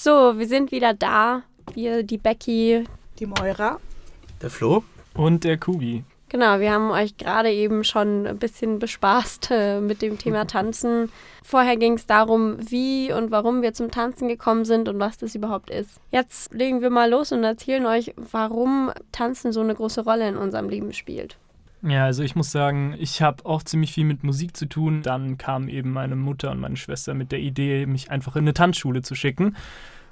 So, wir sind wieder da. Wir, die Becky. Die Moira. Der Flo. Und der Kubi. Genau, wir haben euch gerade eben schon ein bisschen bespaßt äh, mit dem Thema Tanzen. Vorher ging es darum, wie und warum wir zum Tanzen gekommen sind und was das überhaupt ist. Jetzt legen wir mal los und erzählen euch, warum Tanzen so eine große Rolle in unserem Leben spielt. Ja, also ich muss sagen, ich habe auch ziemlich viel mit Musik zu tun. Dann kam eben meine Mutter und meine Schwester mit der Idee, mich einfach in eine Tanzschule zu schicken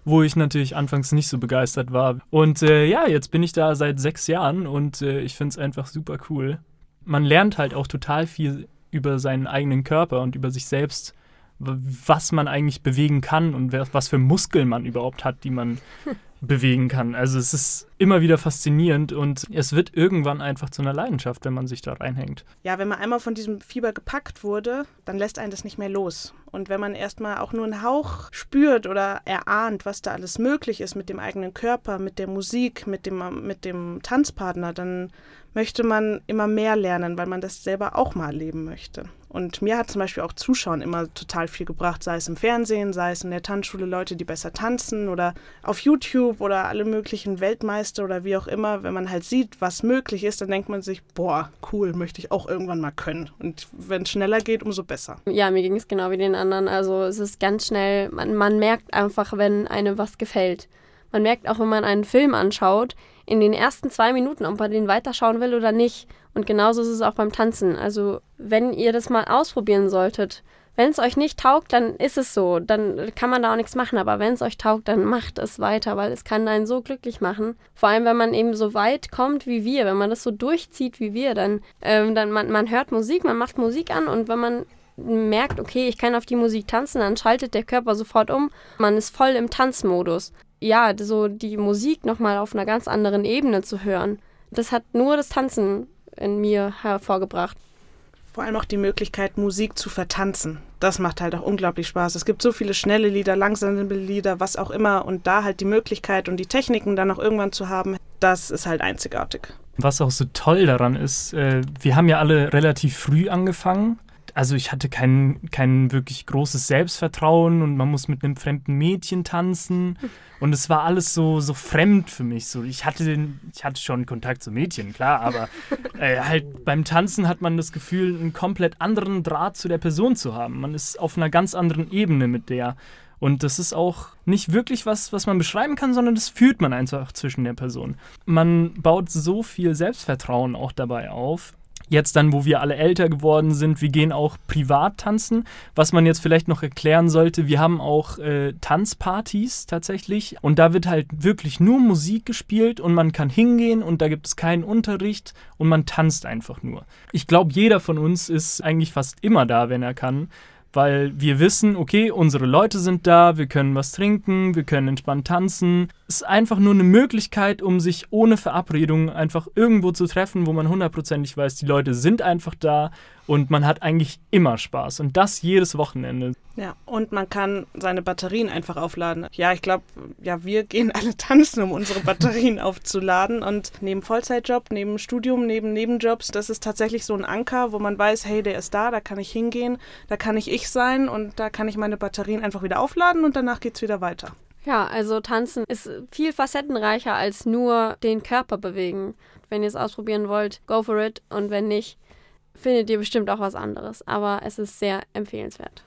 wo ich natürlich anfangs nicht so begeistert war. Und äh, ja, jetzt bin ich da seit sechs Jahren und äh, ich finde es einfach super cool. Man lernt halt auch total viel über seinen eigenen Körper und über sich selbst, was man eigentlich bewegen kann und was für Muskeln man überhaupt hat, die man bewegen kann. Also es ist immer wieder faszinierend und es wird irgendwann einfach zu einer Leidenschaft, wenn man sich da reinhängt. Ja, wenn man einmal von diesem Fieber gepackt wurde, dann lässt einen das nicht mehr los. Und wenn man erstmal auch nur einen Hauch spürt oder erahnt, was da alles möglich ist mit dem eigenen Körper, mit der Musik, mit dem, mit dem Tanzpartner, dann möchte man immer mehr lernen, weil man das selber auch mal erleben möchte. Und mir hat zum Beispiel auch Zuschauen immer total viel gebracht, sei es im Fernsehen, sei es in der Tanzschule Leute, die besser tanzen oder auf YouTube oder alle möglichen Weltmeister oder wie auch immer. Wenn man halt sieht, was möglich ist, dann denkt man sich, boah, cool, möchte ich auch irgendwann mal können. Und wenn es schneller geht, umso besser. Ja, mir ging es genau wie den anderen. Also es ist ganz schnell, man, man merkt einfach, wenn einem was gefällt. Man merkt auch, wenn man einen Film anschaut, in den ersten zwei Minuten, ob man den weiterschauen will oder nicht. Und genauso ist es auch beim Tanzen. Also, wenn ihr das mal ausprobieren solltet, wenn es euch nicht taugt, dann ist es so. Dann kann man da auch nichts machen. Aber wenn es euch taugt, dann macht es weiter, weil es kann einen so glücklich machen. Vor allem, wenn man eben so weit kommt wie wir, wenn man das so durchzieht wie wir, dann, ähm, dann man, man hört Musik, man macht Musik an und wenn man merkt, okay, ich kann auf die Musik tanzen, dann schaltet der Körper sofort um. Man ist voll im Tanzmodus ja, so die Musik nochmal auf einer ganz anderen Ebene zu hören. Das hat nur das Tanzen in mir hervorgebracht. Vor allem auch die Möglichkeit, Musik zu vertanzen. Das macht halt auch unglaublich Spaß. Es gibt so viele schnelle Lieder, langsame Lieder, was auch immer. Und da halt die Möglichkeit und die Techniken dann auch irgendwann zu haben, das ist halt einzigartig. Was auch so toll daran ist, äh, wir haben ja alle relativ früh angefangen also ich hatte kein, kein wirklich großes Selbstvertrauen und man muss mit einem fremden Mädchen tanzen. Und es war alles so, so fremd für mich. So, ich, hatte den, ich hatte schon Kontakt zu Mädchen, klar, aber äh, halt beim Tanzen hat man das Gefühl, einen komplett anderen Draht zu der Person zu haben. Man ist auf einer ganz anderen Ebene mit der. Und das ist auch nicht wirklich was, was man beschreiben kann, sondern das fühlt man einfach zwischen der Person. Man baut so viel Selbstvertrauen auch dabei auf jetzt dann, wo wir alle älter geworden sind, wir gehen auch privat tanzen. Was man jetzt vielleicht noch erklären sollte, wir haben auch äh, Tanzpartys tatsächlich und da wird halt wirklich nur Musik gespielt und man kann hingehen und da gibt es keinen Unterricht und man tanzt einfach nur. Ich glaube, jeder von uns ist eigentlich fast immer da, wenn er kann weil wir wissen, okay, unsere Leute sind da, wir können was trinken, wir können entspannt tanzen. Ist einfach nur eine Möglichkeit, um sich ohne Verabredung einfach irgendwo zu treffen, wo man hundertprozentig weiß, die Leute sind einfach da und man hat eigentlich immer Spaß und das jedes Wochenende. Ja, und man kann seine Batterien einfach aufladen. Ja, ich glaube, ja, wir gehen alle tanzen, um unsere Batterien aufzuladen und neben Vollzeitjob, neben Studium, neben Nebenjobs, das ist tatsächlich so ein Anker, wo man weiß, hey, der ist da, da kann ich hingehen, da kann ich ich sein und da kann ich meine Batterien einfach wieder aufladen und danach geht es wieder weiter. Ja, also tanzen ist viel facettenreicher als nur den Körper bewegen. Wenn ihr es ausprobieren wollt, go for it und wenn nicht, findet ihr bestimmt auch was anderes. Aber es ist sehr empfehlenswert.